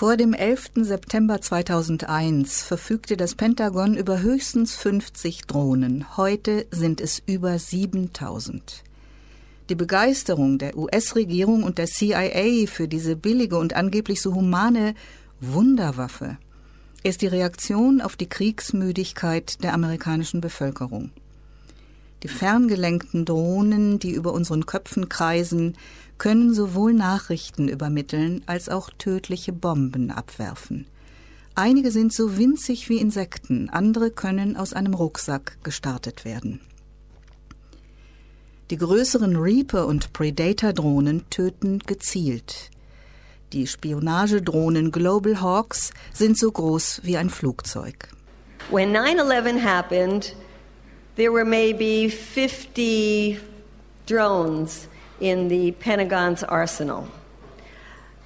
Vor dem 11. September 2001 verfügte das Pentagon über höchstens 50 Drohnen. Heute sind es über 7000. Die Begeisterung der US-Regierung und der CIA für diese billige und angeblich so humane Wunderwaffe ist die Reaktion auf die Kriegsmüdigkeit der amerikanischen Bevölkerung. Die ferngelenkten Drohnen, die über unseren Köpfen kreisen, können sowohl Nachrichten übermitteln als auch tödliche Bomben abwerfen. Einige sind so winzig wie Insekten, andere können aus einem Rucksack gestartet werden. Die größeren Reaper- und Predator-Drohnen töten gezielt. Die Spionagedrohnen Global Hawks sind so groß wie ein Flugzeug. When 9/11 happened, there were maybe 50 drones in the Pentagon's arsenal.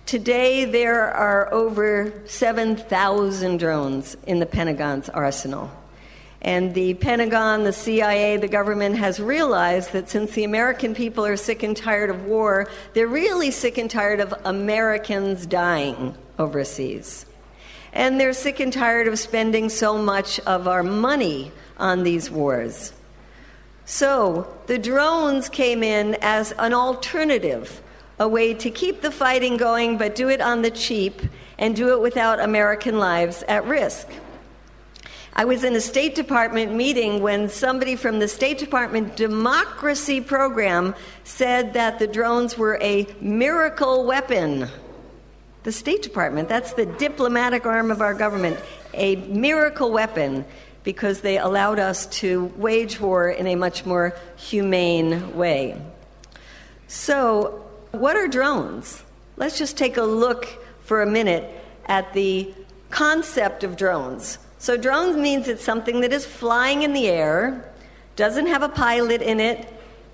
Today, there are over 7,000 drones in the Pentagon's arsenal. And the Pentagon, the CIA, the government has realized that since the American people are sick and tired of war, they're really sick and tired of Americans dying overseas. And they're sick and tired of spending so much of our money on these wars. So the drones came in as an alternative, a way to keep the fighting going, but do it on the cheap and do it without American lives at risk. I was in a State Department meeting when somebody from the State Department democracy program said that the drones were a miracle weapon. The State Department, that's the diplomatic arm of our government, a miracle weapon because they allowed us to wage war in a much more humane way. So, what are drones? Let's just take a look for a minute at the concept of drones. So, drones means it's something that is flying in the air, doesn't have a pilot in it,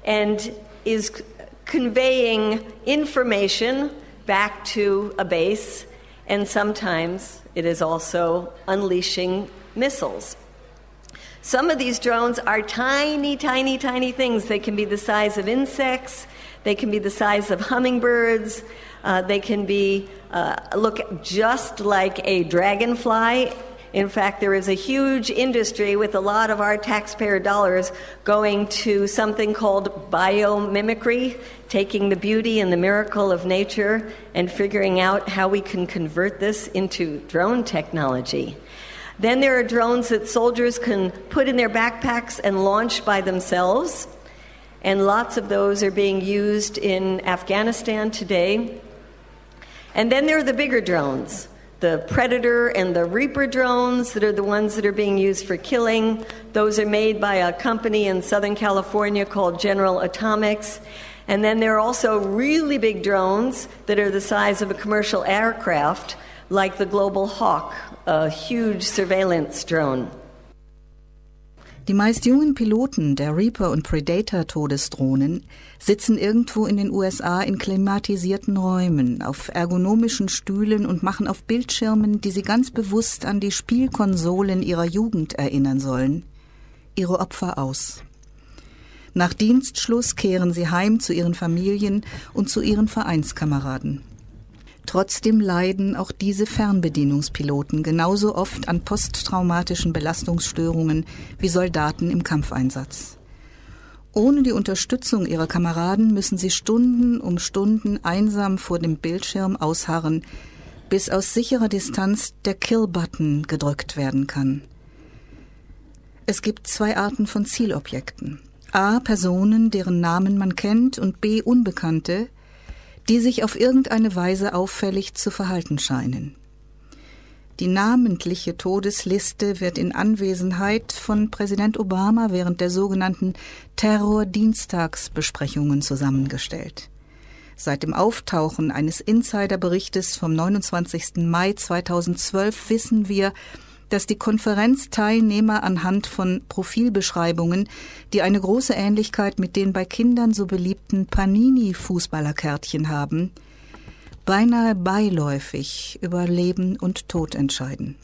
and is conveying information back to a base, and sometimes it is also unleashing missiles. Some of these drones are tiny, tiny, tiny things. They can be the size of insects, they can be the size of hummingbirds, uh, they can be uh, look just like a dragonfly. In fact, there is a huge industry with a lot of our taxpayer dollars going to something called biomimicry, taking the beauty and the miracle of nature and figuring out how we can convert this into drone technology. Then there are drones that soldiers can put in their backpacks and launch by themselves. And lots of those are being used in Afghanistan today. And then there are the bigger drones, the Predator and the Reaper drones that are the ones that are being used for killing. Those are made by a company in Southern California called General Atomics. And then there are also really big drones that are the size of a commercial aircraft, like the Global Hawk, a huge surveillance drone. Die meist jungen Piloten der Reaper und Predator Todesdrohnen sitzen irgendwo in den USA in klimatisierten Räumen, auf ergonomischen Stühlen und machen auf Bildschirmen, die sie ganz bewusst an die Spielkonsolen ihrer Jugend erinnern sollen, ihre Opfer aus. Nach Dienstschluss kehren sie heim zu ihren Familien und zu ihren Vereinskameraden. Trotzdem leiden auch diese Fernbedienungspiloten genauso oft an posttraumatischen Belastungsstörungen wie Soldaten im Kampfeinsatz. Ohne die Unterstützung ihrer Kameraden müssen sie Stunden um Stunden einsam vor dem Bildschirm ausharren, bis aus sicherer Distanz der Kill-Button gedrückt werden kann. Es gibt zwei Arten von Zielobjekten. A. Personen, deren Namen man kennt, und B. Unbekannte, die sich auf irgendeine Weise auffällig zu verhalten scheinen. Die namentliche Todesliste wird in Anwesenheit von Präsident Obama während der sogenannten Terror-Dienstagsbesprechungen zusammengestellt. Seit dem Auftauchen eines Insiderberichtes vom 29. Mai 2012 wissen wir, dass die Konferenzteilnehmer anhand von Profilbeschreibungen, die eine große Ähnlichkeit mit den bei Kindern so beliebten Panini-Fußballerkärtchen haben, beinahe beiläufig über Leben und Tod entscheiden.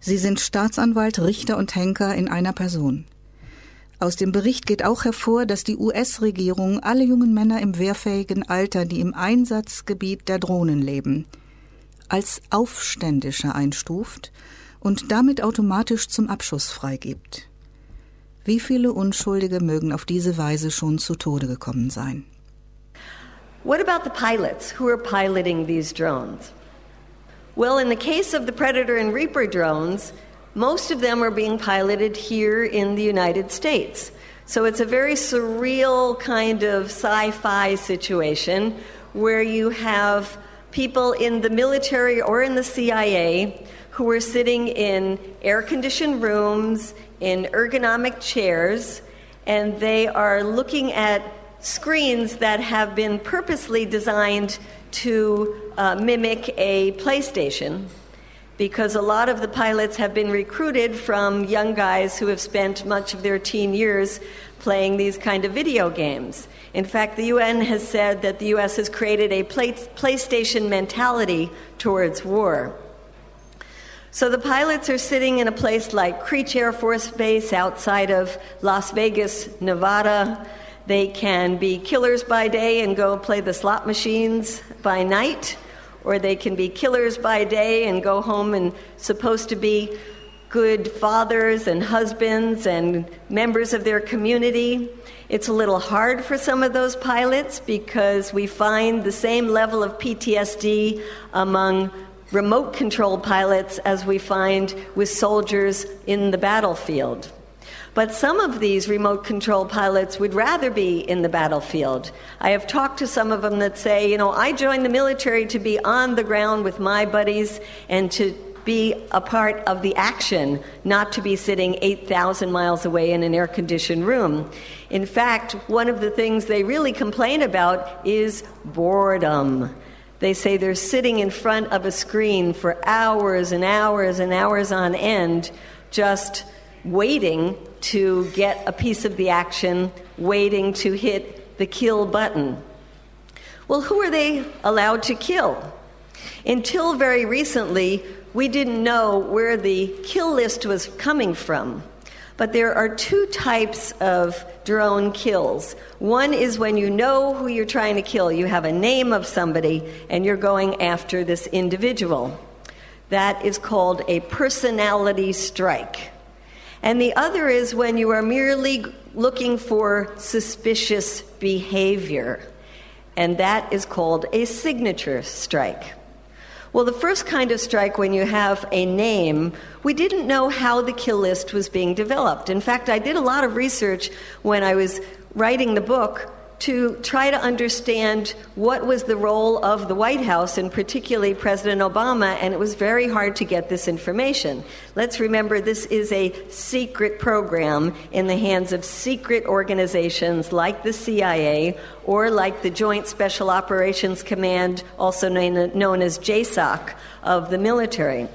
Sie sind Staatsanwalt, Richter und Henker in einer Person. Aus dem Bericht geht auch hervor, dass die US-Regierung alle jungen Männer im wehrfähigen Alter, die im Einsatzgebiet der Drohnen leben, als aufständischer einstuft und damit automatisch zum Abschuss freigibt. Wie viele Unschuldige mögen auf diese Weise schon zu Tode gekommen sein? What about the pilots who are piloting these drones? Well, in the case of the Predator and Reaper drones, most of them are being piloted here in the United States. So it's a very surreal kind of sci fi situation where you have people in the military or in the CIA who are sitting in air conditioned rooms, in ergonomic chairs, and they are looking at screens that have been purposely designed to uh, mimic a PlayStation. Because a lot of the pilots have been recruited from young guys who have spent much of their teen years playing these kind of video games. In fact, the UN has said that the US has created a play- PlayStation mentality towards war. So the pilots are sitting in a place like Creech Air Force Base outside of Las Vegas, Nevada. They can be killers by day and go play the slot machines by night, or they can be killers by day and go home and supposed to be good fathers and husbands and members of their community. It's a little hard for some of those pilots because we find the same level of PTSD among remote control pilots as we find with soldiers in the battlefield. But some of these remote control pilots would rather be in the battlefield. I have talked to some of them that say, you know, I joined the military to be on the ground with my buddies and to be a part of the action, not to be sitting 8,000 miles away in an air conditioned room. In fact, one of the things they really complain about is boredom. They say they're sitting in front of a screen for hours and hours and hours on end, just waiting to get a piece of the action, waiting to hit the kill button. Well, who are they allowed to kill? Until very recently, we didn't know where the kill list was coming from. But there are two types of drone kills. One is when you know who you're trying to kill, you have a name of somebody, and you're going after this individual. That is called a personality strike. And the other is when you are merely looking for suspicious behavior, and that is called a signature strike. Well, the first kind of strike, when you have a name, we didn't know how the kill list was being developed. In fact, I did a lot of research when I was writing the book to try to understand what was the role of the White House and particularly President Obama, and it was very hard to get this information. Let's remember this is a secret program in the hands of secret organizations like the CIA or like the Joint Special Operations Command, also known as JSOC, of the military.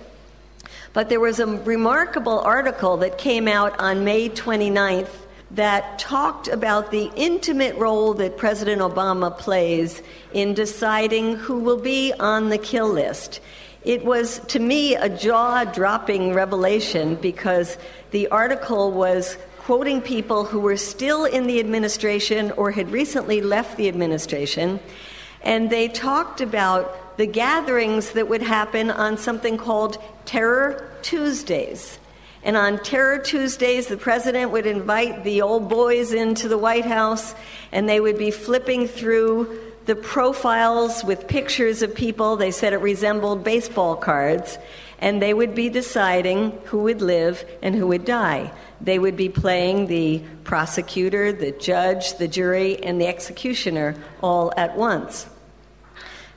But there was a remarkable article that came out on May 29th that talked about the intimate role that President Obama plays in deciding who will be on the kill list. It was, to me, a jaw dropping revelation because the article was quoting people who were still in the administration or had recently left the administration, and they talked about the gatherings that would happen on something called Terror Tuesdays. And on Terror Tuesdays, the president would invite the old boys into the White House, and they would be flipping through the profiles with pictures of people. They said it resembled baseball cards. And they would be deciding who would live and who would die. They would be playing the prosecutor, the judge, the jury, and the executioner all at once.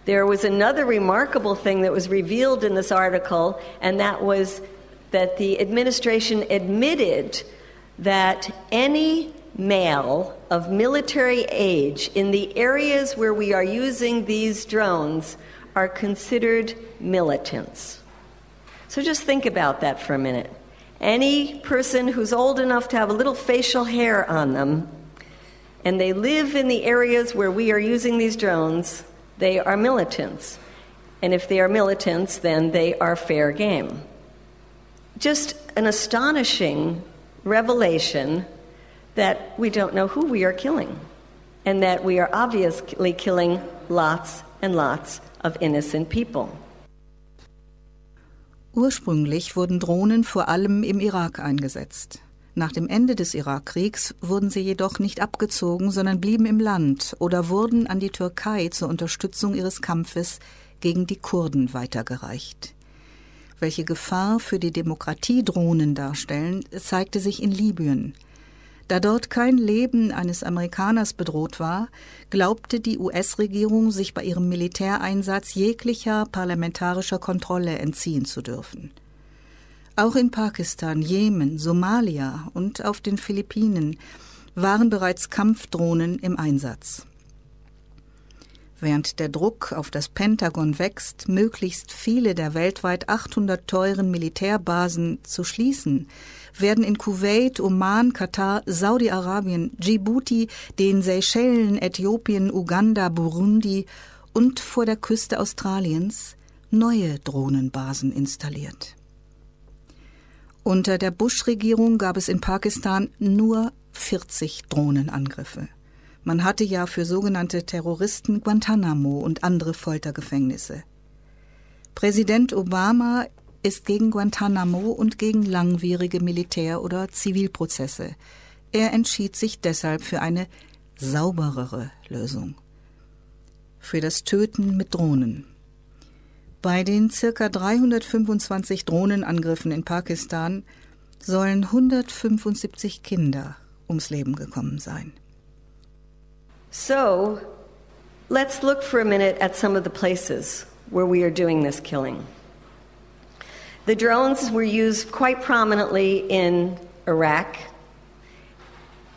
There was another remarkable thing that was revealed in this article, and that was that the administration admitted that any male of military age in the areas where we are using these drones are considered militants. So just think about that for a minute. Any person who's old enough to have a little facial hair on them and they live in the areas where we are using these drones, they are militants. And if they are militants, then they are fair game just an astonishing revelation that we don't know who we are killing and that we are obviously killing lots and lots of innocent people. Ursprünglich wurden Drohnen vor allem im Irak eingesetzt. Nach dem Ende des Irakkriegs wurden sie jedoch nicht abgezogen, sondern blieben im Land oder wurden an die Türkei zur Unterstützung ihres Kampfes gegen die Kurden weitergereicht. Welche Gefahr für die Demokratie Drohnen darstellen, zeigte sich in Libyen. Da dort kein Leben eines Amerikaners bedroht war, glaubte die US-Regierung, sich bei ihrem Militäreinsatz jeglicher parlamentarischer Kontrolle entziehen zu dürfen. Auch in Pakistan, Jemen, Somalia und auf den Philippinen waren bereits Kampfdrohnen im Einsatz. Während der Druck auf das Pentagon wächst, möglichst viele der weltweit 800 teuren Militärbasen zu schließen, werden in Kuwait, Oman, Katar, Saudi-Arabien, Djibouti, den Seychellen, Äthiopien, Uganda, Burundi und vor der Küste Australiens neue Drohnenbasen installiert. Unter der Bush-Regierung gab es in Pakistan nur 40 Drohnenangriffe. Man hatte ja für sogenannte Terroristen Guantanamo und andere Foltergefängnisse. Präsident Obama ist gegen Guantanamo und gegen langwierige Militär- oder Zivilprozesse. Er entschied sich deshalb für eine sauberere Lösung. Für das Töten mit Drohnen. Bei den circa 325 Drohnenangriffen in Pakistan sollen 175 Kinder ums Leben gekommen sein. So, let's look for a minute at some of the places where we are doing this killing. The drones were used quite prominently in Iraq,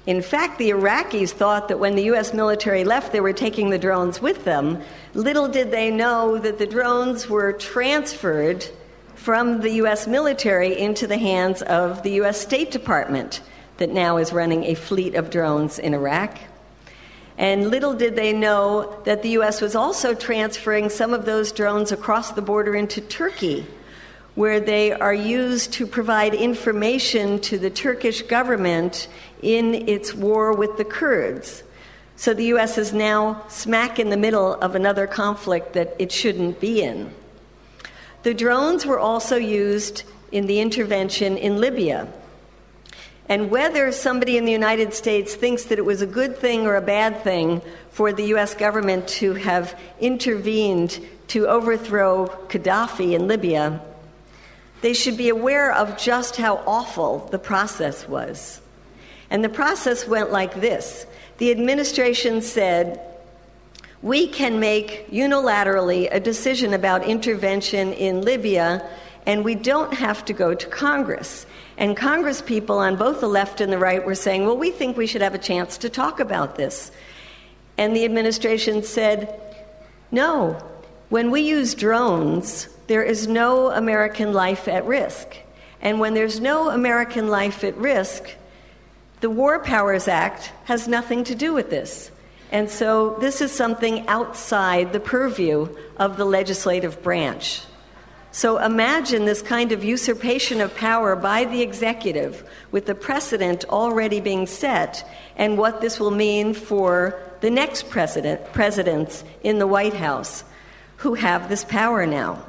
in fact, the Iraqis thought that when the U.S. military left, they were taking the drones with them. Little did they know that the drones were transferred from the U.S. military into the hands of the U.S. State Department, that now is running a fleet of drones in Iraq. And little did they know that the U.S. was also transferring some of those drones across the border into Turkey where they are used to provide information to the Turkish government in its war with the Kurds. So the U.S. is now smack in the middle of another conflict that it shouldn't be in. The drones were also used in the intervention in Libya. And whether somebody in the United States thinks that it was a good thing or a bad thing for the U.S. government to have intervened to overthrow Gaddafi in Libya, they should be aware of just how awful the process was. And the process went like this the administration said, we can make unilaterally a decision about intervention in Libya, and we don't have to go to Congress. And Congress people on both the left and the right were saying, well, we think we should have a chance to talk about this. And the administration said, no, when we use drones, there is no American life at risk. And when there's no American life at risk, the War Powers Act has nothing to do with this. And so this is something outside the purview of the legislative branch. So imagine this kind of usurpation of power by the executive with the precedent already being set and what this will mean for the next president, presidents in the White House who have this power now.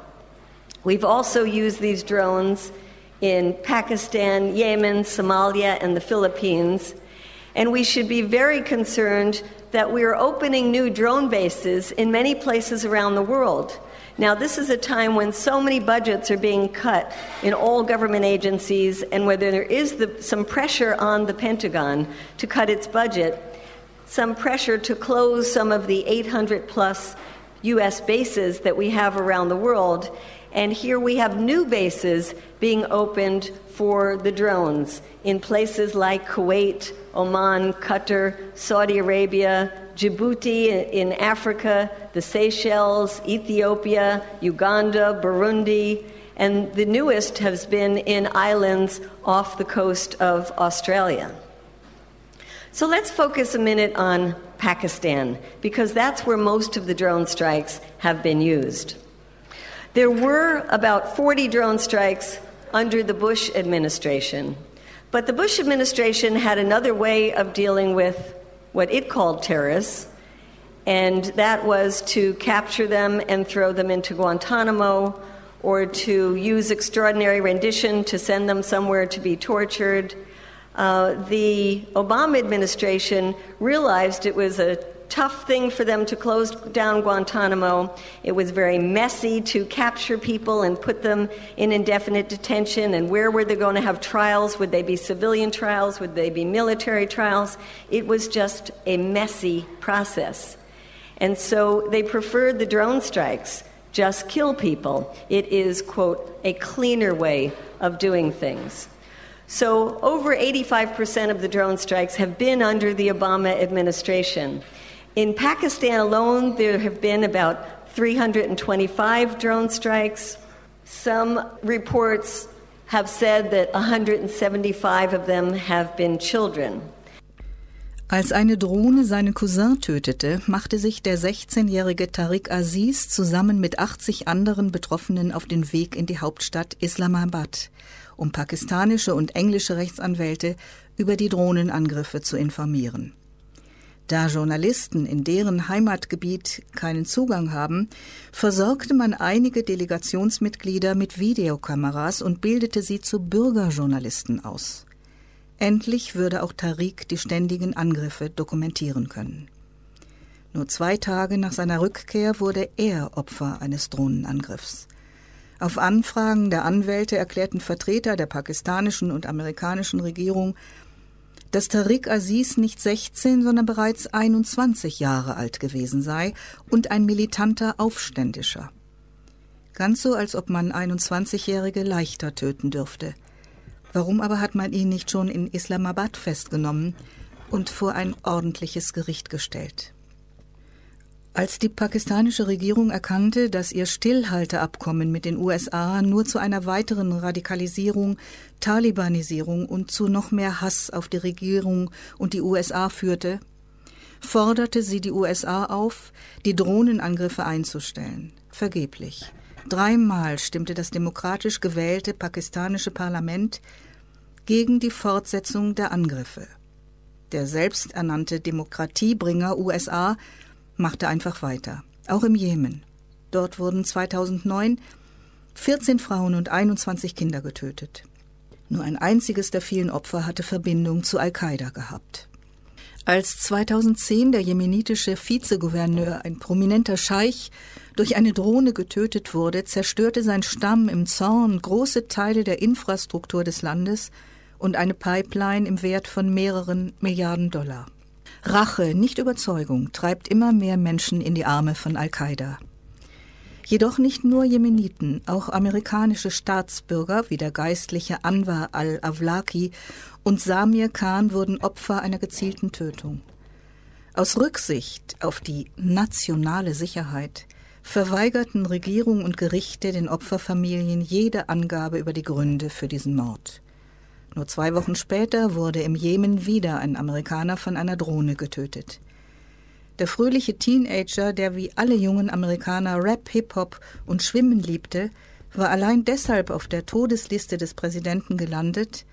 We've also used these drones in Pakistan, Yemen, Somalia, and the Philippines. And we should be very concerned that we are opening new drone bases in many places around the world. Now, this is a time when so many budgets are being cut in all government agencies, and whether there is the, some pressure on the Pentagon to cut its budget, some pressure to close some of the 800 plus U.S. bases that we have around the world. And here we have new bases being opened for the drones in places like Kuwait, Oman, Qatar, Saudi Arabia, Djibouti in Africa, the Seychelles, Ethiopia, Uganda, Burundi, and the newest has been in islands off the coast of Australia. So let's focus a minute on Pakistan, because that's where most of the drone strikes have been used. There were about 40 drone strikes under the Bush administration. But the Bush administration had another way of dealing with what it called terrorists, and that was to capture them and throw them into Guantanamo or to use extraordinary rendition to send them somewhere to be tortured. Uh, the Obama administration realized it was a tough thing for them to close down Guantanamo. It was very messy to capture people and put them in indefinite detention. And where were they going to have trials? Would they be civilian trials? Would they be military trials? It was just a messy process. And so they preferred the drone strikes. Just kill people. It is, quote, a cleaner way of doing things. So, over 85% of the drone strikes have been under the Obama administration. In Pakistan alone, there have been about 325 drone strikes. Some reports have said that 175 of them have been children. Als eine Drohne seinen Cousin tötete, machte sich der 16-jährige Tariq Aziz zusammen mit 80 anderen Betroffenen auf den Weg in die Hauptstadt Islamabad, um pakistanische und englische Rechtsanwälte über die Drohnenangriffe zu informieren. Da Journalisten in deren Heimatgebiet keinen Zugang haben, versorgte man einige Delegationsmitglieder mit Videokameras und bildete sie zu Bürgerjournalisten aus. Endlich würde auch Tariq die ständigen Angriffe dokumentieren können. Nur zwei Tage nach seiner Rückkehr wurde er Opfer eines Drohnenangriffs. Auf Anfragen der Anwälte erklärten Vertreter der pakistanischen und amerikanischen Regierung, dass Tariq Aziz nicht 16, sondern bereits 21 Jahre alt gewesen sei und ein militanter Aufständischer. Ganz so, als ob man 21-Jährige leichter töten dürfte. Warum aber hat man ihn nicht schon in Islamabad festgenommen und vor ein ordentliches Gericht gestellt? Als die pakistanische Regierung erkannte, dass ihr Stillhalteabkommen mit den USA nur zu einer weiteren Radikalisierung, Talibanisierung und zu noch mehr Hass auf die Regierung und die USA führte, forderte sie die USA auf, die Drohnenangriffe einzustellen. Vergeblich. Dreimal stimmte das demokratisch gewählte pakistanische Parlament gegen die Fortsetzung der Angriffe. Der selbsternannte Demokratiebringer USA machte einfach weiter, auch im Jemen. Dort wurden 2009 14 Frauen und 21 Kinder getötet. Nur ein einziges der vielen Opfer hatte Verbindung zu Al-Qaida gehabt. Als 2010 der jemenitische Vizegouverneur, ein prominenter Scheich, durch eine Drohne getötet wurde, zerstörte sein Stamm im Zorn große Teile der Infrastruktur des Landes und eine Pipeline im Wert von mehreren Milliarden Dollar. Rache, nicht Überzeugung, treibt immer mehr Menschen in die Arme von Al-Qaida. Jedoch nicht nur Jemeniten, auch amerikanische Staatsbürger wie der geistliche Anwar al-Awlaki und Samir Khan wurden Opfer einer gezielten Tötung. Aus Rücksicht auf die nationale Sicherheit verweigerten Regierung und Gerichte den Opferfamilien jede Angabe über die Gründe für diesen Mord. Nur zwei Wochen später wurde im Jemen wieder ein Amerikaner von einer Drohne getötet. Der fröhliche Teenager, der wie alle jungen Amerikaner Rap, Hip-Hop und Schwimmen liebte, war allein deshalb auf der Todesliste des Präsidenten gelandet,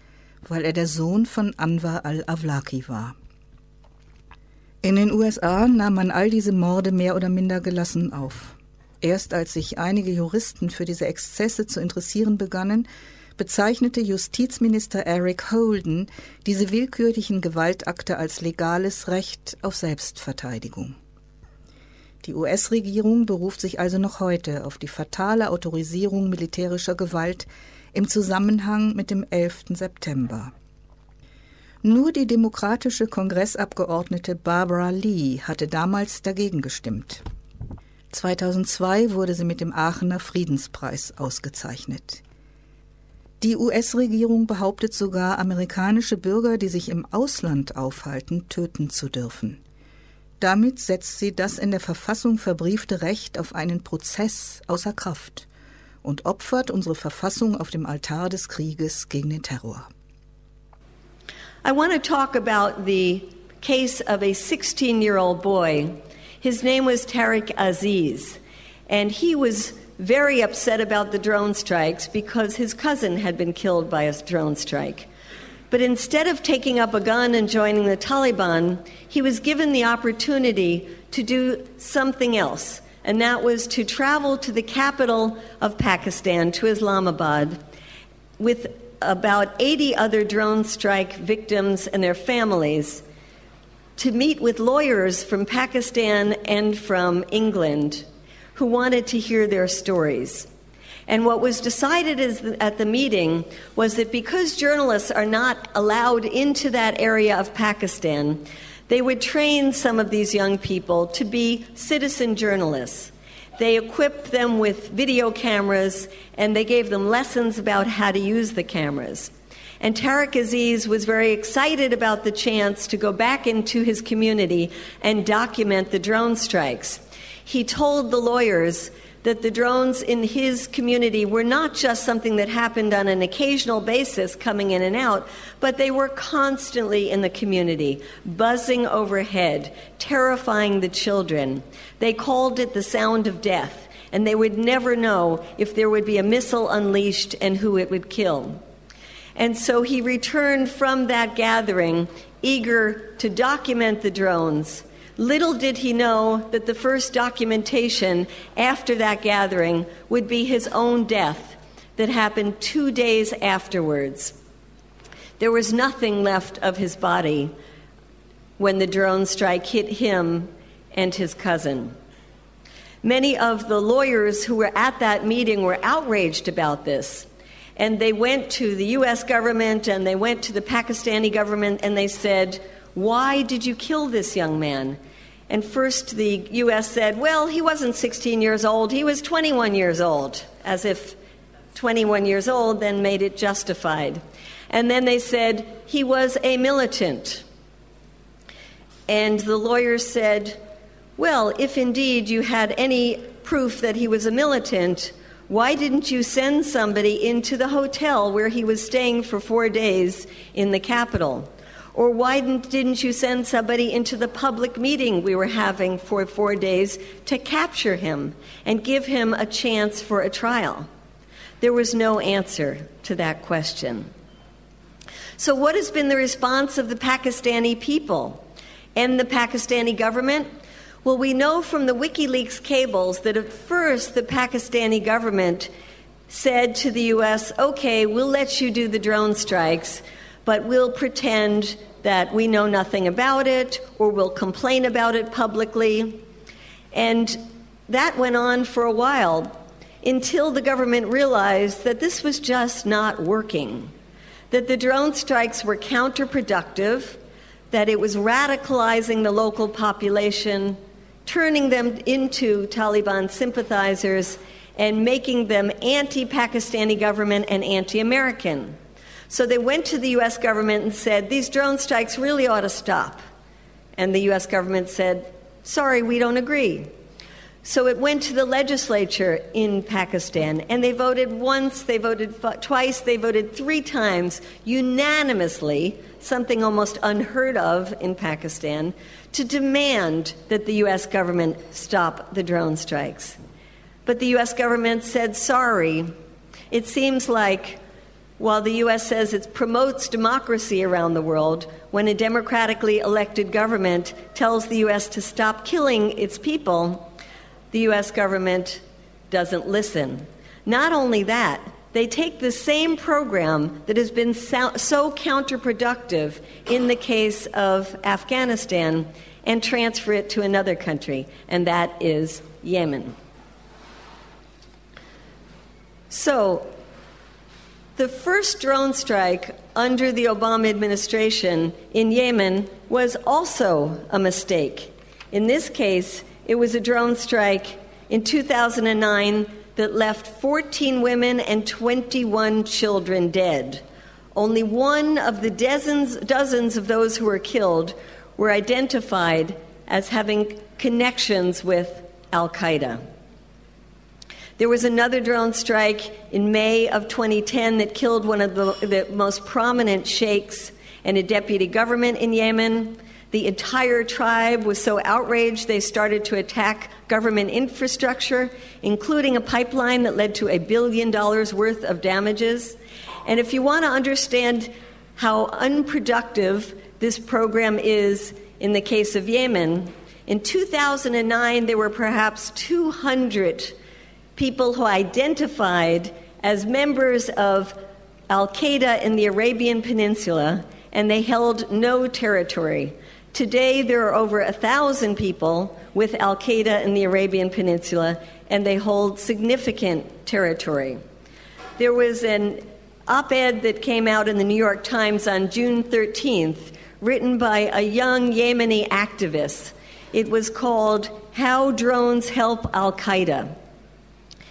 weil er der Sohn von Anwar al-Awlaki war. In den USA nahm man all diese Morde mehr oder minder gelassen auf. Erst als sich einige Juristen für diese Exzesse zu interessieren begannen, bezeichnete Justizminister Eric Holden diese willkürlichen Gewaltakte als legales Recht auf Selbstverteidigung. Die US-Regierung beruft sich also noch heute auf die fatale Autorisierung militärischer Gewalt im Zusammenhang mit dem 11. September. Nur die demokratische Kongressabgeordnete Barbara Lee hatte damals dagegen gestimmt. 2002 wurde sie mit dem Aachener Friedenspreis ausgezeichnet. Die US-Regierung behauptet sogar, amerikanische Bürger, die sich im Ausland aufhalten, töten zu dürfen. Damit setzt sie das in der Verfassung verbriefte Recht auf einen Prozess außer Kraft und opfert unsere Verfassung auf dem Altar des Krieges gegen den Terror. I want to talk about the case of a 16-year-old boy. His name was Tariq Aziz, and he was very upset about the drone strikes because his cousin had been killed by a drone strike. But instead of taking up a gun and joining the Taliban, he was given the opportunity to do something else, and that was to travel to the capital of Pakistan, to Islamabad, with about 80 other drone strike victims and their families to meet with lawyers from Pakistan and from England who wanted to hear their stories. And what was decided at the meeting was that because journalists are not allowed into that area of Pakistan, they would train some of these young people to be citizen journalists. They equipped them with video cameras and they gave them lessons about how to use the cameras. And Tariq Aziz was very excited about the chance to go back into his community and document the drone strikes. He told the lawyers that the drones in his community were not just something that happened on an occasional basis coming in and out, but they were constantly in the community, buzzing overhead, terrifying the children. They called it the sound of death, and they would never know if there would be a missile unleashed and who it would kill. And so he returned from that gathering eager to document the drones Little did he know that the first documentation after that gathering would be his own death that happened two days afterwards. There was nothing left of his body when the drone strike hit him and his cousin. Many of the lawyers who were at that meeting were outraged about this. And they went to the US government and they went to the Pakistani government and they said, Why did you kill this young man? And first, the U.S. said, well, he wasn't 16 years old, he was 21 years old, as if 21 years old then made it justified. And then they said, he was a militant. And the lawyers said, well, if indeed you had any proof that he was a militant, why didn't you send somebody into the hotel where he was staying for four days in the capital? Or why didn't you send somebody into the public meeting we were having for four days to capture him and give him a chance for a trial? There was no answer to that question. So, what has been the response of the Pakistani people and the Pakistani government? Well, we know from the WikiLeaks cables that at first the Pakistani government said to the U.S., okay, we'll let you do the drone strikes but we'll pretend that we know nothing about it or we'll complain about it publicly. And that went on for a while until the government realized that this was just not working, that the drone strikes were counterproductive, that it was radicalizing the local population, turning them into Taliban sympathizers, and making them anti Pakistani government and anti American. So they went to the US government and said, These drone strikes really ought to stop. And the US government said, Sorry, we don't agree. So it went to the legislature in Pakistan, and they voted once, they voted twice, they voted three times unanimously, something almost unheard of in Pakistan, to demand that the US government stop the drone strikes. But the US government said, sorry. It seems like while the U.S. says it promotes democracy around the world, when a democratically elected government tells the U.S. to stop killing its people, the U.S. government doesn't listen. Not only that, they take the same program that has been so, counterproductive in the case of Afghanistan and transfer it to another country, and that is Yemen. So, the first drone strike under the Obama administration in Yemen was also a mistake. In this case, it was a drone strike in 2009 that left 14 women and 21 children dead. Only one of the dozens, dozens of those who were killed were identified as having connections with Al Qaeda. There was another drone strike in May of 2010 that killed one of the, the most prominent sheikhs and a deputy government in Yemen. The entire tribe was so outraged they started to attack government infrastructure, including a pipeline that led to a billion dollars worth of damages. And if you want to understand how unproductive this program is in the case of Yemen, In 2009, there were perhaps 200 people who identified as members of Al Qaeda in the Arabian Peninsula, and they held no territory. Today, there are over a thousand people with Al Qaeda in the Arabian Peninsula, and they hold significant territory. There was an op ed that came out in the New York Times on June 13th, written by a young Yemeni activist. It was called How Drones Help Al Qaeda.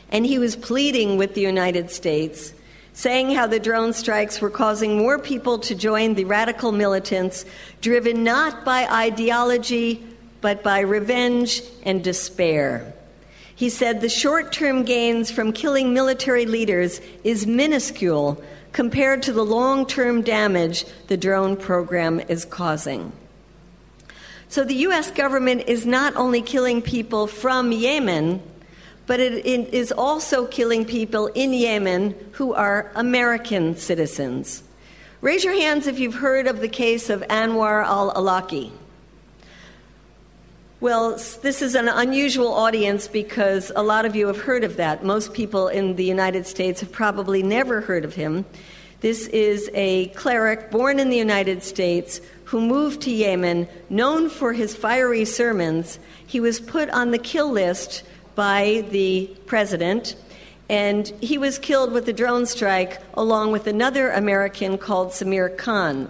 And he was pleading with the United States, saying how the drone strikes were causing more people to join the radical militants, driven not by ideology, but by revenge and despair. He said the short term gains from killing military leaders is minuscule compared to the long term damage the drone program is causing. So the U.S. government is not only killing people from Yemen, but it is also killing people in Yemen who are American citizens. Raise your hands if you've heard of the case of Anwar al Awlaki. Well, this is an unusual audience because a lot of you have heard of that. Most people in the United States have probably never heard of him. This is a cleric born in the United States who moved to Yemen, known for his fiery sermons. He was put on the kill list by the president, and he was killed with a drone strike along with another American called Samir Khan.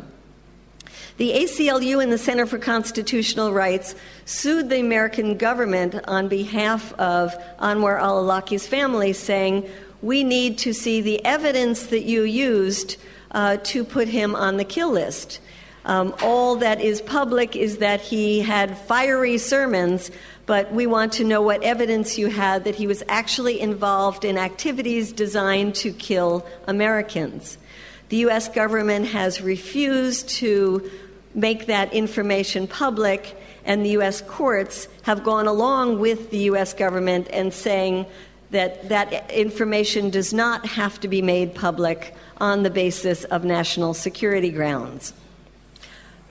The ACLU and the Center for Constitutional Rights sued the American government on behalf of Anwar al Awlaki's family, saying, We need to see the evidence that you used uh, to put him on the kill list. Um, all that is public is that he had fiery sermons, but we want to know what evidence you had that he was actually involved in activities designed to kill Americans. The U.S. government has refused to make that information public, and the U.S. courts have gone along with the U.S. government and saying that that information does not have to be made public on the basis of national security grounds.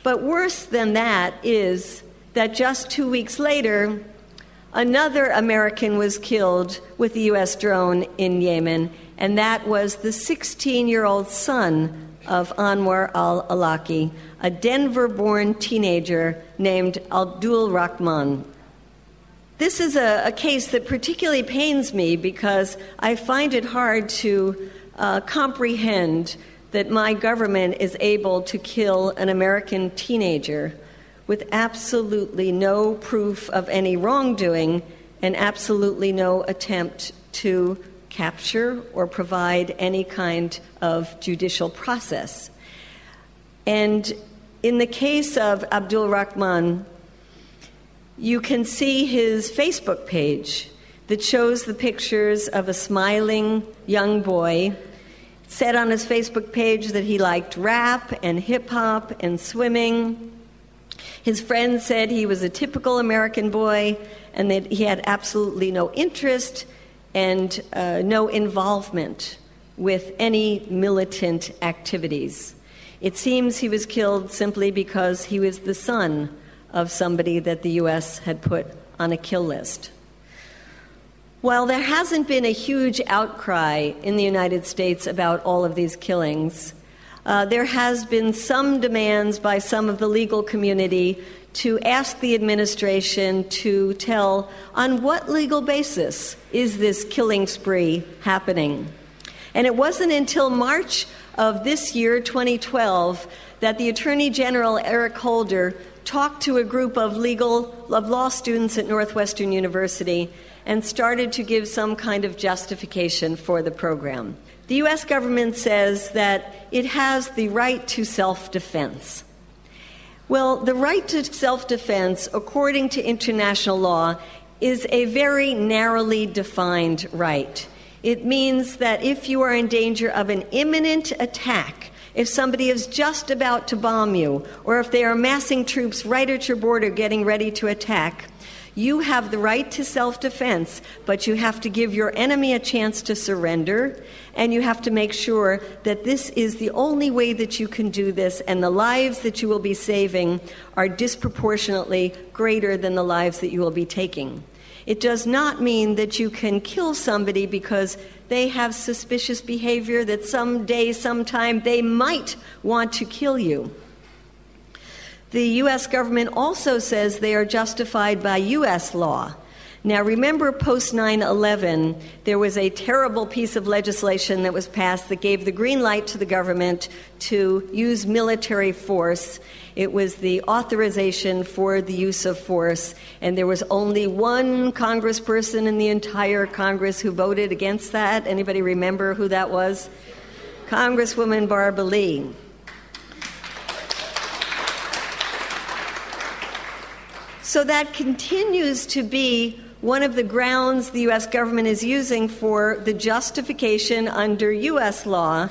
But worse than that is that just two weeks later, another American was killed with a U.S. drone in Yemen, and that was the 16 year old son of Anwar al Awlaki, a Denver born teenager named Abdul Rahman. This is a, a, case that particularly pains me because I find it hard to uh, comprehend that my government is able to kill an American teenager with absolutely no proof of any wrongdoing and absolutely no attempt to capture or provide any kind of judicial process. And in the case of Abdul Rahman, you can see his Facebook page that shows the pictures of a smiling young boy. Said on his Facebook page that he liked rap and hip hop and swimming. His friends said he was a typical American boy and that he had absolutely no interest and uh, no involvement with any militant activities. It seems he was killed simply because he was the son of somebody that the U.S. had put on a kill list. While there hasn't been a huge outcry in the United States about all of these killings, uh, there has been some demands by some of the legal community to ask the administration to tell on what legal basis is this killing spree happening. And it wasn't until March of this year, 2012, that the Attorney General Eric Holder talked to a group of legal of law students at Northwestern University and started to give some kind of justification for the program. The US government says that it has the right to self-defense. Well, the right to self-defense according to international law is a very narrowly defined right. It means that if you are in danger of an imminent attack, if somebody is just about to bomb you, or if they are massing troops right at your border getting ready to attack, You have the right to self defense, but you have to give your enemy a chance to surrender, and you have to make sure that this is the only way that you can do this, and the lives that you will be saving are disproportionately greater than the lives that you will be taking. It does not mean that you can kill somebody because they have suspicious behavior that someday, sometime, they might want to kill you. The U.S. government also says they are justified by U.S. law. Now, remember post 9 11, there was a terrible piece of legislation that was passed that gave the green light to the government to use military force. It was the authorization for the use of force, and there was only one congressperson in the entire Congress who voted against that. Anybody remember who that was? Congresswoman Barbara Lee. So that continues to be one of the grounds the U.S. government is using for the justification under U.S. law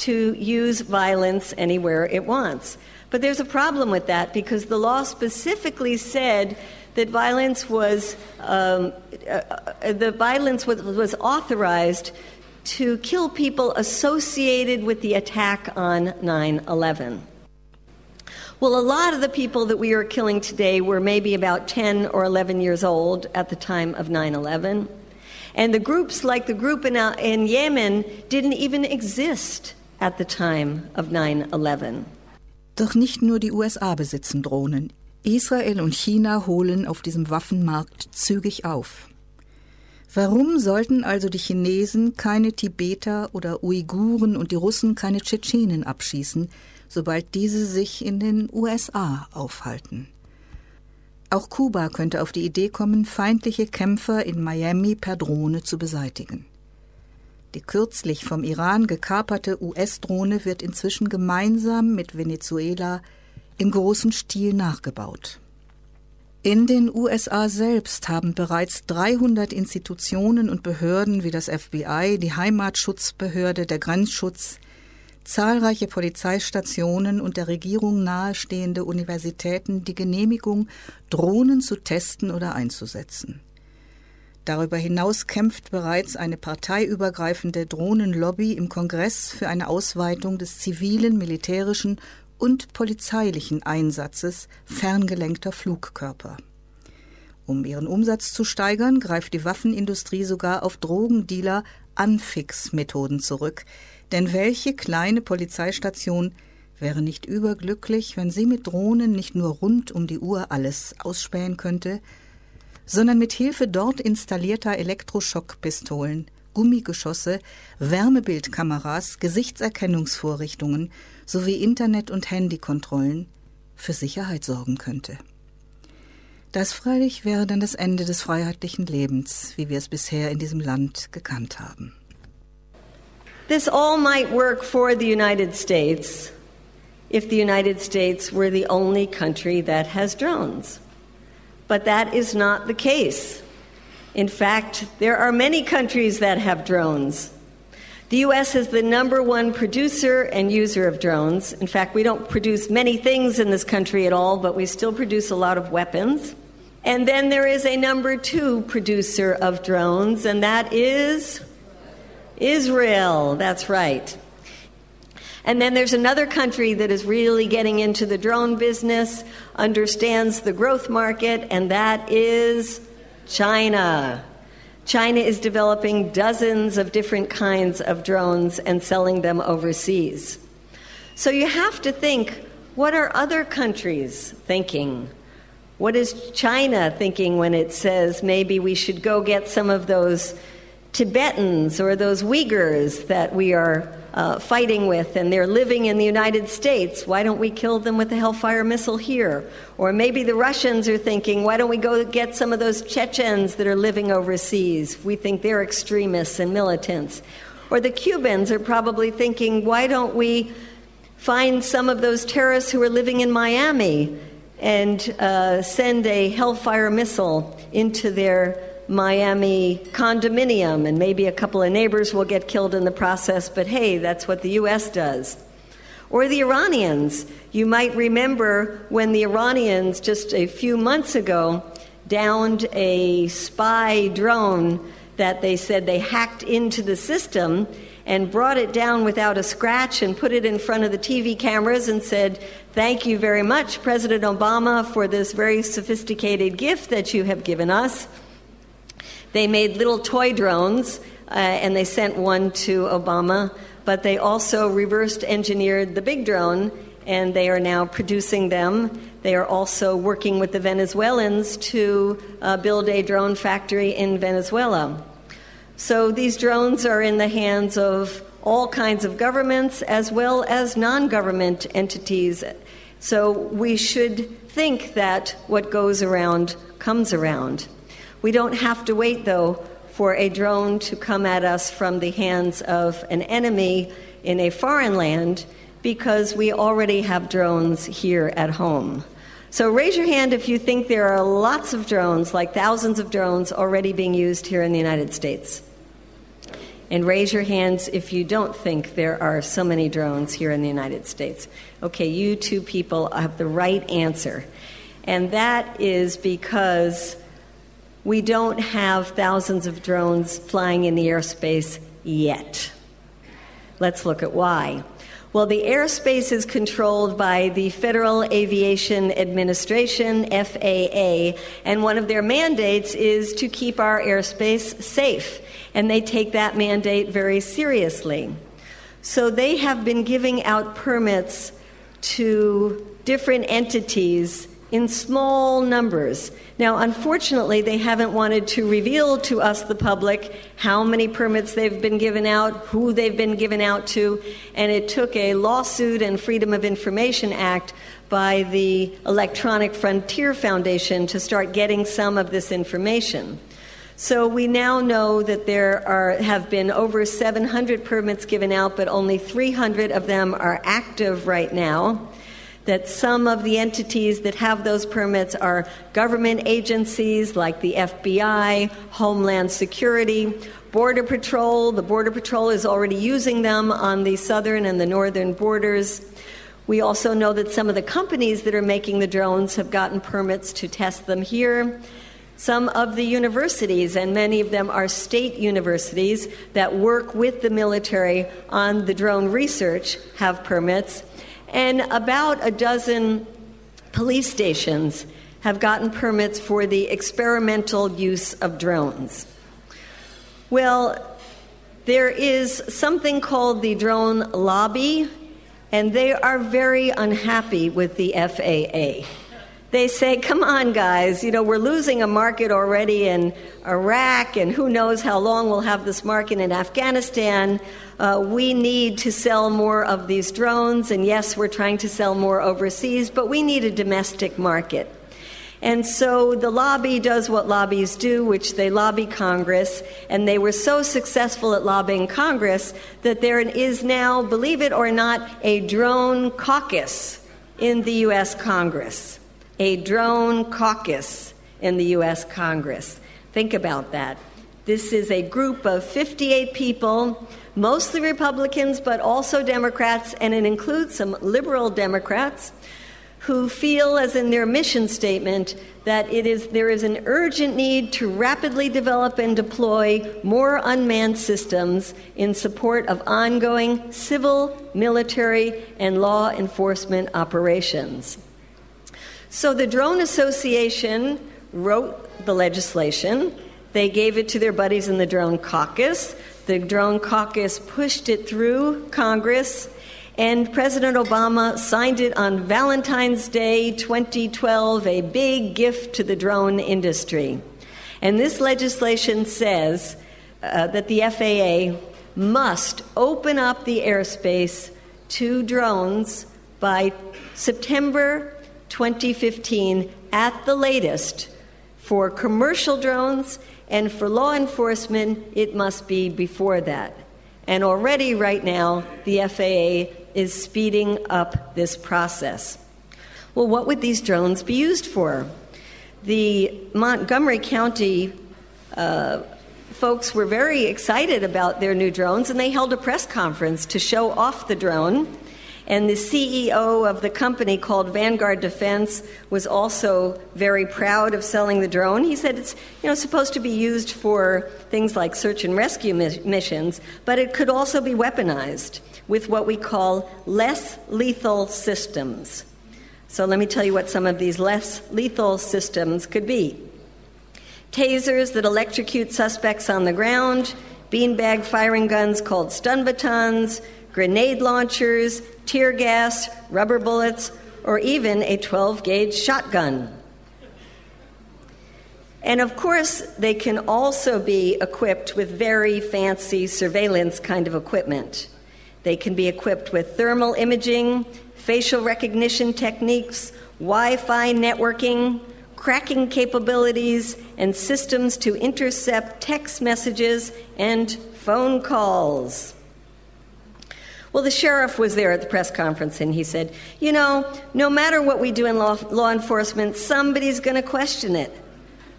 to use violence anywhere it wants. But there's a problem with that because the law specifically said that violence was um, uh, uh, the violence was, was authorized to kill people associated with the attack on 9 11. Well, a lot of the people that we are killing today were maybe about 10 or 11 years old at the time of 9 11. And the groups, like the group in, uh, in Yemen, didn't even exist at the time of 9 11. Doch nicht nur die USA besitzen Drohnen. Israel und China holen auf diesem Waffenmarkt zügig auf. Warum sollten also die Chinesen keine Tibeter oder Uiguren und die Russen keine Tschetschenen abschießen, sobald diese sich in den USA aufhalten. Auch Kuba könnte auf die Idee kommen, feindliche Kämpfer in Miami per Drohne zu beseitigen. Die kürzlich vom Iran gekaperte US-Drohne wird inzwischen gemeinsam mit Venezuela im großen Stil nachgebaut. In den USA selbst haben bereits 300 Institutionen und Behörden wie das FBI, die Heimatschutzbehörde, der Grenzschutz, zahlreiche Polizeistationen und der Regierung nahestehende Universitäten die Genehmigung, Drohnen zu testen oder einzusetzen. Darüber hinaus kämpft bereits eine parteiübergreifende Drohnenlobby im Kongress für eine Ausweitung des zivilen, militärischen und polizeilichen Einsatzes ferngelenkter Flugkörper. Um ihren Umsatz zu steigern, greift die Waffenindustrie sogar auf Drogendealer Anfix-Methoden zurück, denn welche kleine Polizeistation wäre nicht überglücklich, wenn sie mit Drohnen nicht nur rund um die Uhr alles ausspähen könnte, sondern mit Hilfe dort installierter Elektroschockpistolen, Gummigeschosse, Wärmebildkameras, Gesichtserkennungsvorrichtungen sowie Internet- und Handykontrollen für Sicherheit sorgen könnte. Das freilich wäre dann das Ende des freiheitlichen Lebens, wie wir es bisher in diesem Land gekannt haben. This all might work for the United States if the United States were the only country that has drones. But that is not the case. In fact, there are many countries that have drones. The U.S. is the number one producer and user of drones. In fact, we don't produce many things in this country at all, but we still produce a lot of weapons. And then there is a number two producer of drones, and that is Israel, that's right. And then there's another country that is really getting into the drone business, understands the growth market, and that is China. China is developing dozens of different kinds of drones and selling them overseas. So you have to think what are other countries thinking? What is China thinking when it says maybe we should go get some of those Tibetans or those Uyghurs that we are uh, fighting with and they're living in the United States. Why don't we kill them with a Hellfire missile here? Or maybe the Russians are thinking, why don't we go get some of those Chechens that are living overseas? We think they're extremists and militants. Or the Cubans are probably thinking, why don't we find some of those terrorists who are living in Miami and uh, send a Hellfire missile into their Miami condominium, and maybe a couple of neighbors will get killed in the process, but hey, that's what the U.S. does. Or the Iranians. You might remember when the Iranians, just a few months ago, downed a spy drone that they said they hacked into the system and brought it down without a scratch and put it in front of the TV cameras and said, Thank you very much, President Obama, for this very sophisticated gift that you have given us. They made little toy drones uh, and they sent one to Obama, but they also reversed engineered the big drone and they are now producing them. They are also working with the Venezuelans to uh, build a drone factory in Venezuela. So these drones are in the hands of all kinds of governments as well as non government entities. So we should think that what goes around comes around. We don't have to wait, though, for a drone to come at us from the hands of an enemy in a foreign land because we already have drones here at home. So raise your hand if you think there are lots of drones, like thousands of drones, already being used here in the United States. And raise your hands if you don't think there are so many drones here in the United States. Okay, you two people have the right answer. And that is because we don't have thousands of drones flying in the airspace yet. Let's look at why. Well, the airspace is controlled by the Federal Aviation Administration, FAA, and one of their mandates is to keep our airspace safe and they take that mandate very seriously. So they have been giving out permits to different entities in small numbers. Now, unfortunately, they haven't wanted to reveal to us, the public, how many permits they've been given out, who they've been given out to, and it took a lawsuit and Freedom of Information Act by the Electronic Frontier Foundation to start getting some of this information. So we now know that there are, have been over 700 permits given out, but only 300 of them are active right now. That some of the entities that have those permits are government agencies like the FBI, Homeland Security, Border Patrol. The Border Patrol is already using them on the southern and the northern borders. We also know that some of the companies that are making the drones have gotten permits to test them here. Some of the universities, and many of them are state universities that work with the military on the drone research, have permits. And about a dozen police stations have gotten permits for the experimental use of drones. Well, there is something called the drone lobby, and they are very unhappy with the FAA they say, come on, guys, you know, we're losing a market already in Iraq, and who knows how long we'll have this market in Afghanistan. Uh, we need to sell more of these drones, and yes, we're trying to sell more overseas, but we need a domestic market. And so the lobby does what lobbies do, which they lobby Congress, and they were so successful at lobbying Congress that there is now, believe it or not, a drone caucus in the U.S. Congress a drone caucus in the U.S. Congress. Think about that. This is a group of 58 people, mostly Republicans, but also Democrats, and it includes some liberal Democrats who feel, as in their mission statement, that it is, there is an urgent need to rapidly develop and deploy more unmanned systems in support of ongoing civil, military, and law enforcement operations. So the Drone Association wrote the legislation. They gave it to their buddies in the Drone Caucus. The Drone Caucus pushed it through Congress, and President Obama signed it on Valentine's Day 2012, a big gift to the drone industry. And this legislation says uh, that the FAA must open up the airspace to drones by September 2015 at the latest. For commercial drones and for law enforcement, it must be before that. And already, right now, the FAA is speeding up this process. Well, what would these drones be used for? The Montgomery County uh, folks were very excited about their new drones, and they held a press conference to show off the drone. And the CEO of the company called Vanguard Defense was also very proud of selling the drone. He said it's you know supposed to be used for things like search and rescue missions, but it could also be weaponized with what we call less lethal systems. So let me tell you what some of these less lethal systems could be. Tasers that electrocute suspects on the ground, beanbag firing guns called stun batons, grenade launchers, tear gas, rubber bullets, or even a 12 gauge shotgun. And of course, they can also be equipped with very fancy surveillance kind of equipment. They can be equipped with thermal imaging, facial recognition techniques, Wi Fi networking, cracking capabilities, and systems to intercept text messages and phone calls. Well, the sheriff was there at the press conference and he said, You know, no matter what we do in law, law enforcement, somebody's going to question it.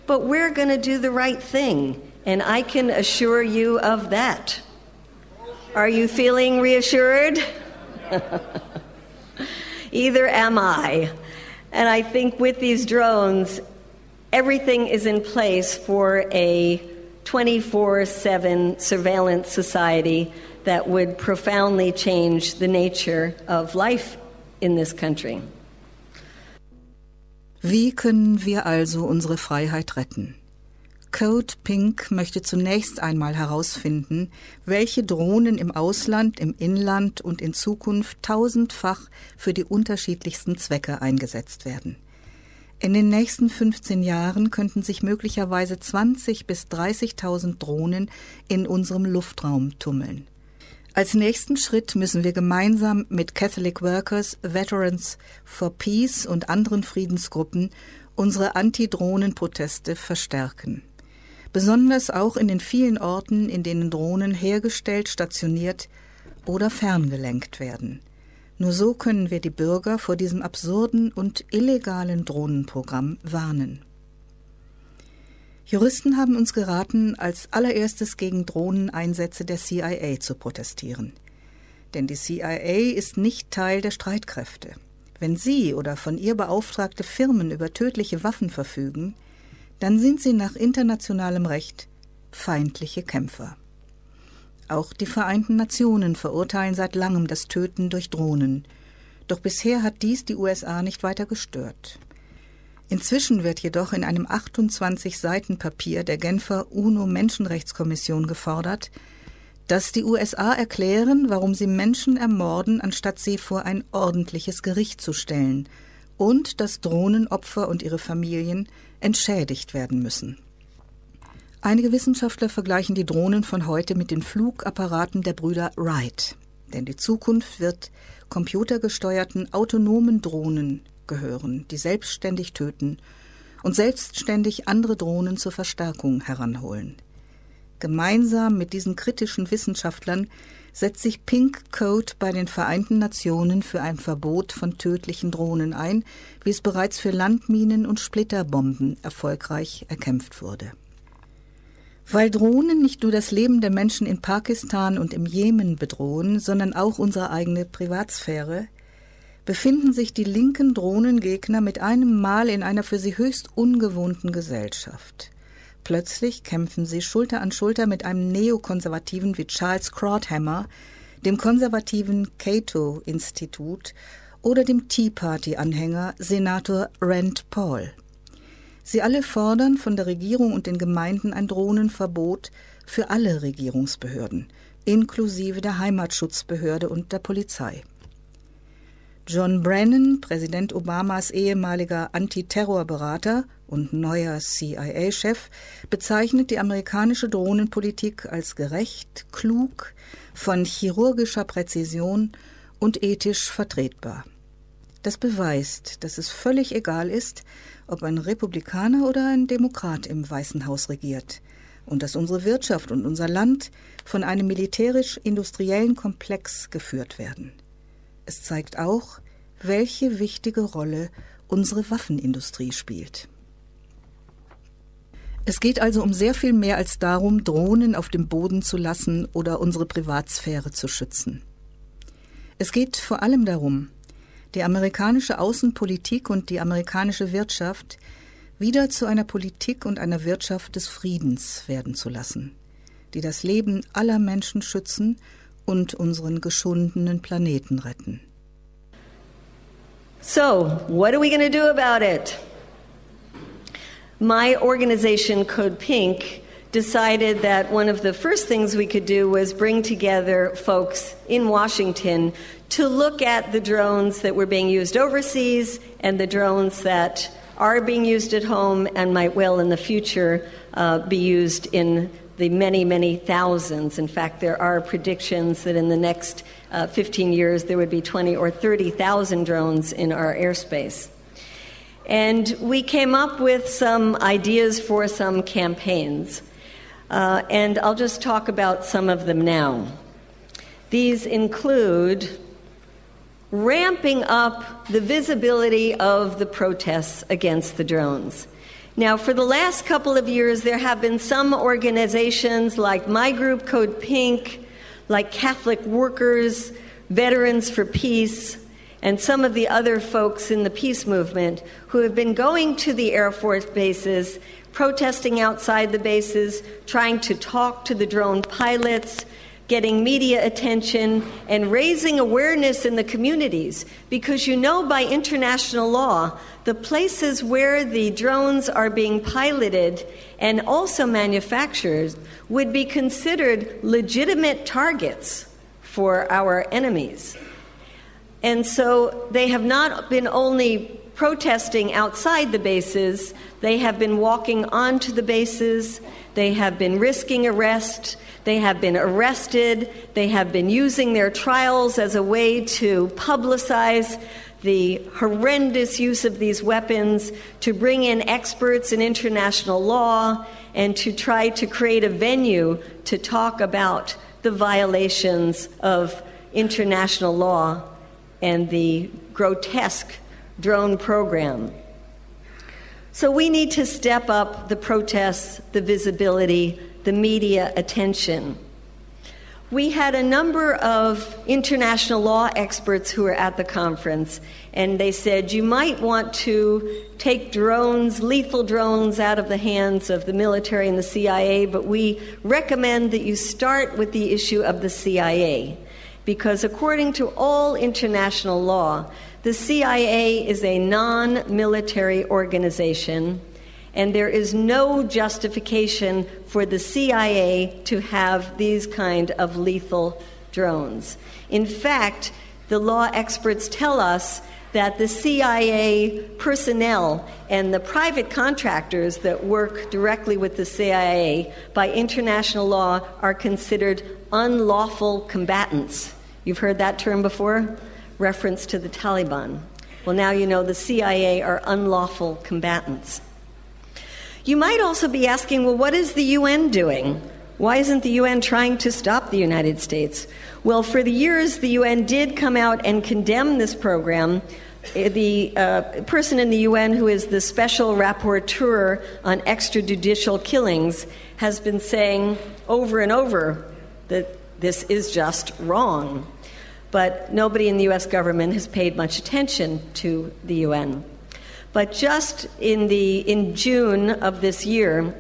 But we're going to do the right thing, and I can assure you of that. Are you feeling reassured? Either am I. And I think with these drones, everything is in place for a 24 7 surveillance society that would profoundly change the nature of life in this country. Wie können wir also unsere Freiheit retten? Code Pink möchte zunächst einmal herausfinden, welche Drohnen im Ausland, im Inland und in Zukunft tausendfach für die unterschiedlichsten Zwecke eingesetzt werden. In den nächsten 15 Jahren könnten sich möglicherweise 20 bis 30.000 Drohnen in unserem Luftraum tummeln. Als nächsten Schritt müssen wir gemeinsam mit Catholic Workers, Veterans for Peace und anderen Friedensgruppen unsere Anti-Drohnen-Proteste verstärken besonders auch in den vielen Orten, in denen Drohnen hergestellt, stationiert oder ferngelenkt werden. Nur so können wir die Bürger vor diesem absurden und illegalen Drohnenprogramm warnen. Juristen haben uns geraten, als allererstes gegen Drohneneinsätze der CIA zu protestieren. Denn die CIA ist nicht Teil der Streitkräfte. Wenn sie oder von ihr beauftragte Firmen über tödliche Waffen verfügen, dann sind sie nach internationalem Recht feindliche Kämpfer. Auch die Vereinten Nationen verurteilen seit langem das Töten durch Drohnen, doch bisher hat dies die USA nicht weiter gestört. Inzwischen wird jedoch in einem 28 Seiten Papier der Genfer UNO Menschenrechtskommission gefordert, dass die USA erklären, warum sie Menschen ermorden, anstatt sie vor ein ordentliches Gericht zu stellen, und dass Drohnenopfer und ihre Familien entschädigt werden müssen. Einige Wissenschaftler vergleichen die Drohnen von heute mit den Flugapparaten der Brüder Wright. Denn die Zukunft wird computergesteuerten autonomen Drohnen gehören, die selbstständig töten und selbstständig andere Drohnen zur Verstärkung heranholen. Gemeinsam mit diesen kritischen Wissenschaftlern setzt sich Pink Code bei den Vereinten Nationen für ein Verbot von tödlichen Drohnen ein, wie es bereits für Landminen und Splitterbomben erfolgreich erkämpft wurde. Weil Drohnen nicht nur das Leben der Menschen in Pakistan und im Jemen bedrohen, sondern auch unsere eigene Privatsphäre, befinden sich die linken Drohnengegner mit einem Mal in einer für sie höchst ungewohnten Gesellschaft. Plötzlich kämpfen sie Schulter an Schulter mit einem Neokonservativen wie Charles Crawdhammer, dem konservativen Cato-Institut oder dem Tea Party-Anhänger Senator Rand Paul. Sie alle fordern von der Regierung und den Gemeinden ein Drohnenverbot für alle Regierungsbehörden, inklusive der Heimatschutzbehörde und der Polizei. John Brennan, Präsident Obamas ehemaliger Antiterrorberater und neuer CIA-Chef, bezeichnet die amerikanische Drohnenpolitik als gerecht, klug, von chirurgischer Präzision und ethisch vertretbar. Das beweist, dass es völlig egal ist, ob ein Republikaner oder ein Demokrat im Weißen Haus regiert, und dass unsere Wirtschaft und unser Land von einem militärisch-industriellen Komplex geführt werden. Es zeigt auch, welche wichtige Rolle unsere Waffenindustrie spielt. Es geht also um sehr viel mehr als darum, Drohnen auf dem Boden zu lassen oder unsere Privatsphäre zu schützen. Es geht vor allem darum, die amerikanische Außenpolitik und die amerikanische Wirtschaft wieder zu einer Politik und einer Wirtschaft des Friedens werden zu lassen, die das Leben aller Menschen schützen und unseren geschundenen Planeten retten. So, what are we going to do about it? My organization, Code Pink, decided that one of the first things we could do was bring together folks in Washington to look at the drones that were being used overseas and the drones that are being used at home and might well in the future uh, be used in the many, many thousands. In fact, there are predictions that in the next uh, 15 years there would be 20 or 30,000 drones in our airspace. And we came up with some ideas for some campaigns. Uh, and I'll just talk about some of them now. These include ramping up the visibility of the protests against the drones. Now, for the last couple of years, there have been some organizations like My Group Code Pink, like Catholic Workers, Veterans for Peace, and some of the other folks in the peace movement who have been going to the Air Force bases protesting outside the bases, trying to talk to the drone pilots, getting media attention, and raising awareness in the communities. Because you know by international law, the places where the drones are being piloted and also manufactured would be considered legitimate targets for our enemies. And so they have not been only protesting outside the bases, they have been walking onto the bases, they have been risking arrest, they have been arrested, they have been using their trials as a way to publicize the horrendous use of these weapons, to bring in experts in international law, and to try to create a venue to talk about the violations of international law and the grotesque drone program. So we need to step up the protests, the visibility, the media attention. We had a number of international law experts who were at the conference, and they said you might want to take drones, lethal drones, out of the hands of the military and the CIA, but we recommend that you start with the issue of the CIA. Because according to all international law, the CIA is a non military organization, and there is no justification for the CIA to have these kind of lethal drones. In fact, the law experts tell us that the CIA personnel and the private contractors that work directly with the CIA by international law are considered unlawful combatants. You've heard that term before? reference to the Taliban. Well, now you know the CIA are unlawful combatants. You might also be asking, well, what is the UN doing? Why isn't the UN trying to stop the United States? Well, for the years, the UN did come out and condemn this program. Uh, the uh, person in the UN who is the special rapporteur on extrajudicial killings has been saying over and over that this is just wrong but nobody in the US government has paid much attention to the UN. But just in, the, in June of this year,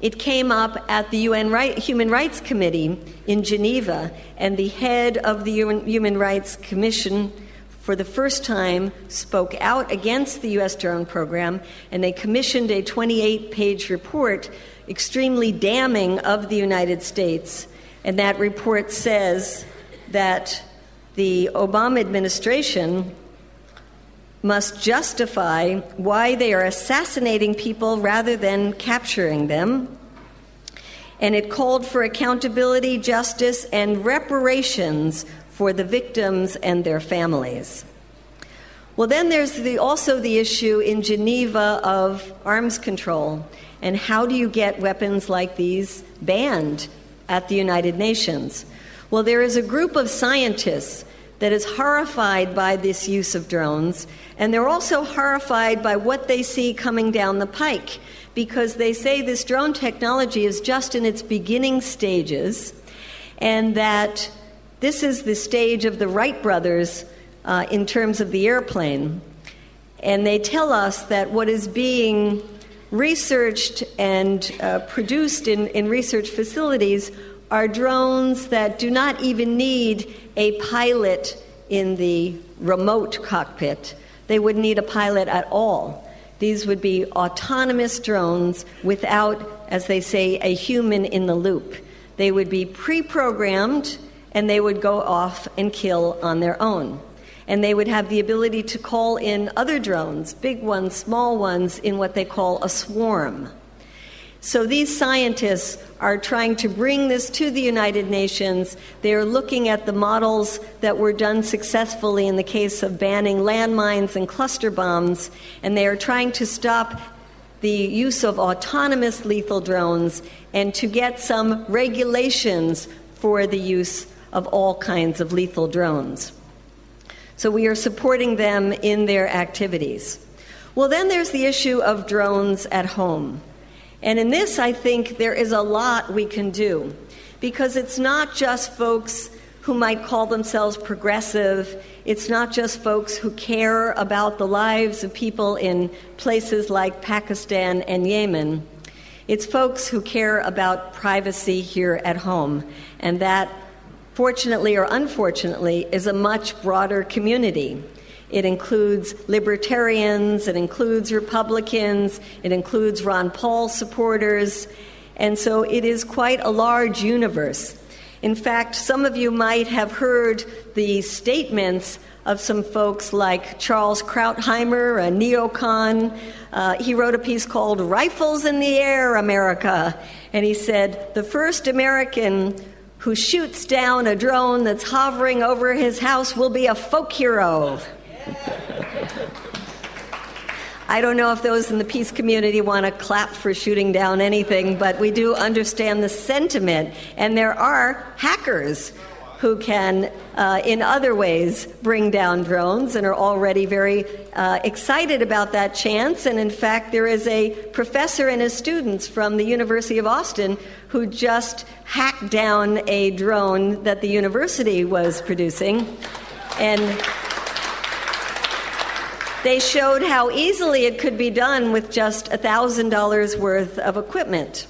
it came up at the UN right, Human Rights Committee in Geneva, and the head of the UN, Human Rights Commission for the first time spoke out against the U.S. drone program, and they commissioned a 28 page report extremely damning of the United States. And that report says that the Obama administration must justify why they are assassinating people rather than capturing them. And it called for accountability, justice, and reparations for the victims and their families. Well, then there's the, also the issue in Geneva of arms control. And how do you get weapons like these banned at the United Nations? Well, there is a group of scientists that is horrified by this use of drones, and they're also horrified by what they see coming down the pike because they say this drone technology is just in its beginning stages and that This is the stage of the Wright brothers uh, in terms of the airplane. And they tell us that what is being researched and uh, produced in, in research facilities are drones that do not even need a pilot in the remote cockpit. They wouldn't need a pilot at all. These would be autonomous drones without, as they say, a human in the loop. They would be pre programmed and they would go off and kill on their own. And they would have the ability to call in other drones, big ones, small ones, in what they call a swarm. So these scientists are trying to bring this to the United Nations. They are looking at the models that were done successfully in the case of banning landmines and cluster bombs, and they are trying to stop the use of autonomous lethal drones and to get some regulations for the use of all kinds of lethal drones. So we are supporting them in their activities. Well, then there's the issue of drones at home. And in this, I think there is a lot we can do because it's not just folks who might call themselves progressive, it's not just folks who care about the lives of people in places like Pakistan and Yemen. It's folks who care about privacy here at home, and that, fortunately or unfortunately, is a much broader community. It includes libertarians, it includes Republicans, it includes Ron Paul supporters, and so it is quite a large universe. In fact, some of you might have heard the statements of some folks like Charles Krauthammer, a neocon. Uh, he wrote a piece called Rifles in the Air, America. And he said, The first American who shoots down a drone that's hovering over his house will be a folk hero. I don't know if those in the peace community want to clap for shooting down anything, but we do understand the sentiment. And there are hackers who can, uh, in other ways, bring down drones and are already very uh, excited about that chance. And in fact, there is a professor and his students from the University of Austin who just hacked down a drone that the university was producing. And they showed how easily it could be done with just $1,000 worth of equipment.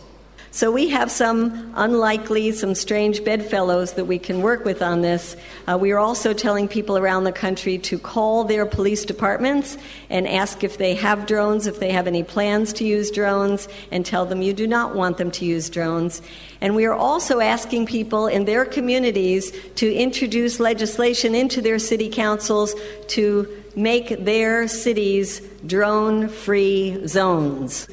So we have some unlikely, some strange bedfellows that we can work with on this. Uh, we are also telling people around the country to call their police departments and ask if they have drones, if they have any plans to use drones, and tell them you do not want them to use drones. And we are also asking people in their communities to introduce legislation into their city councils to make their cities drone free zones.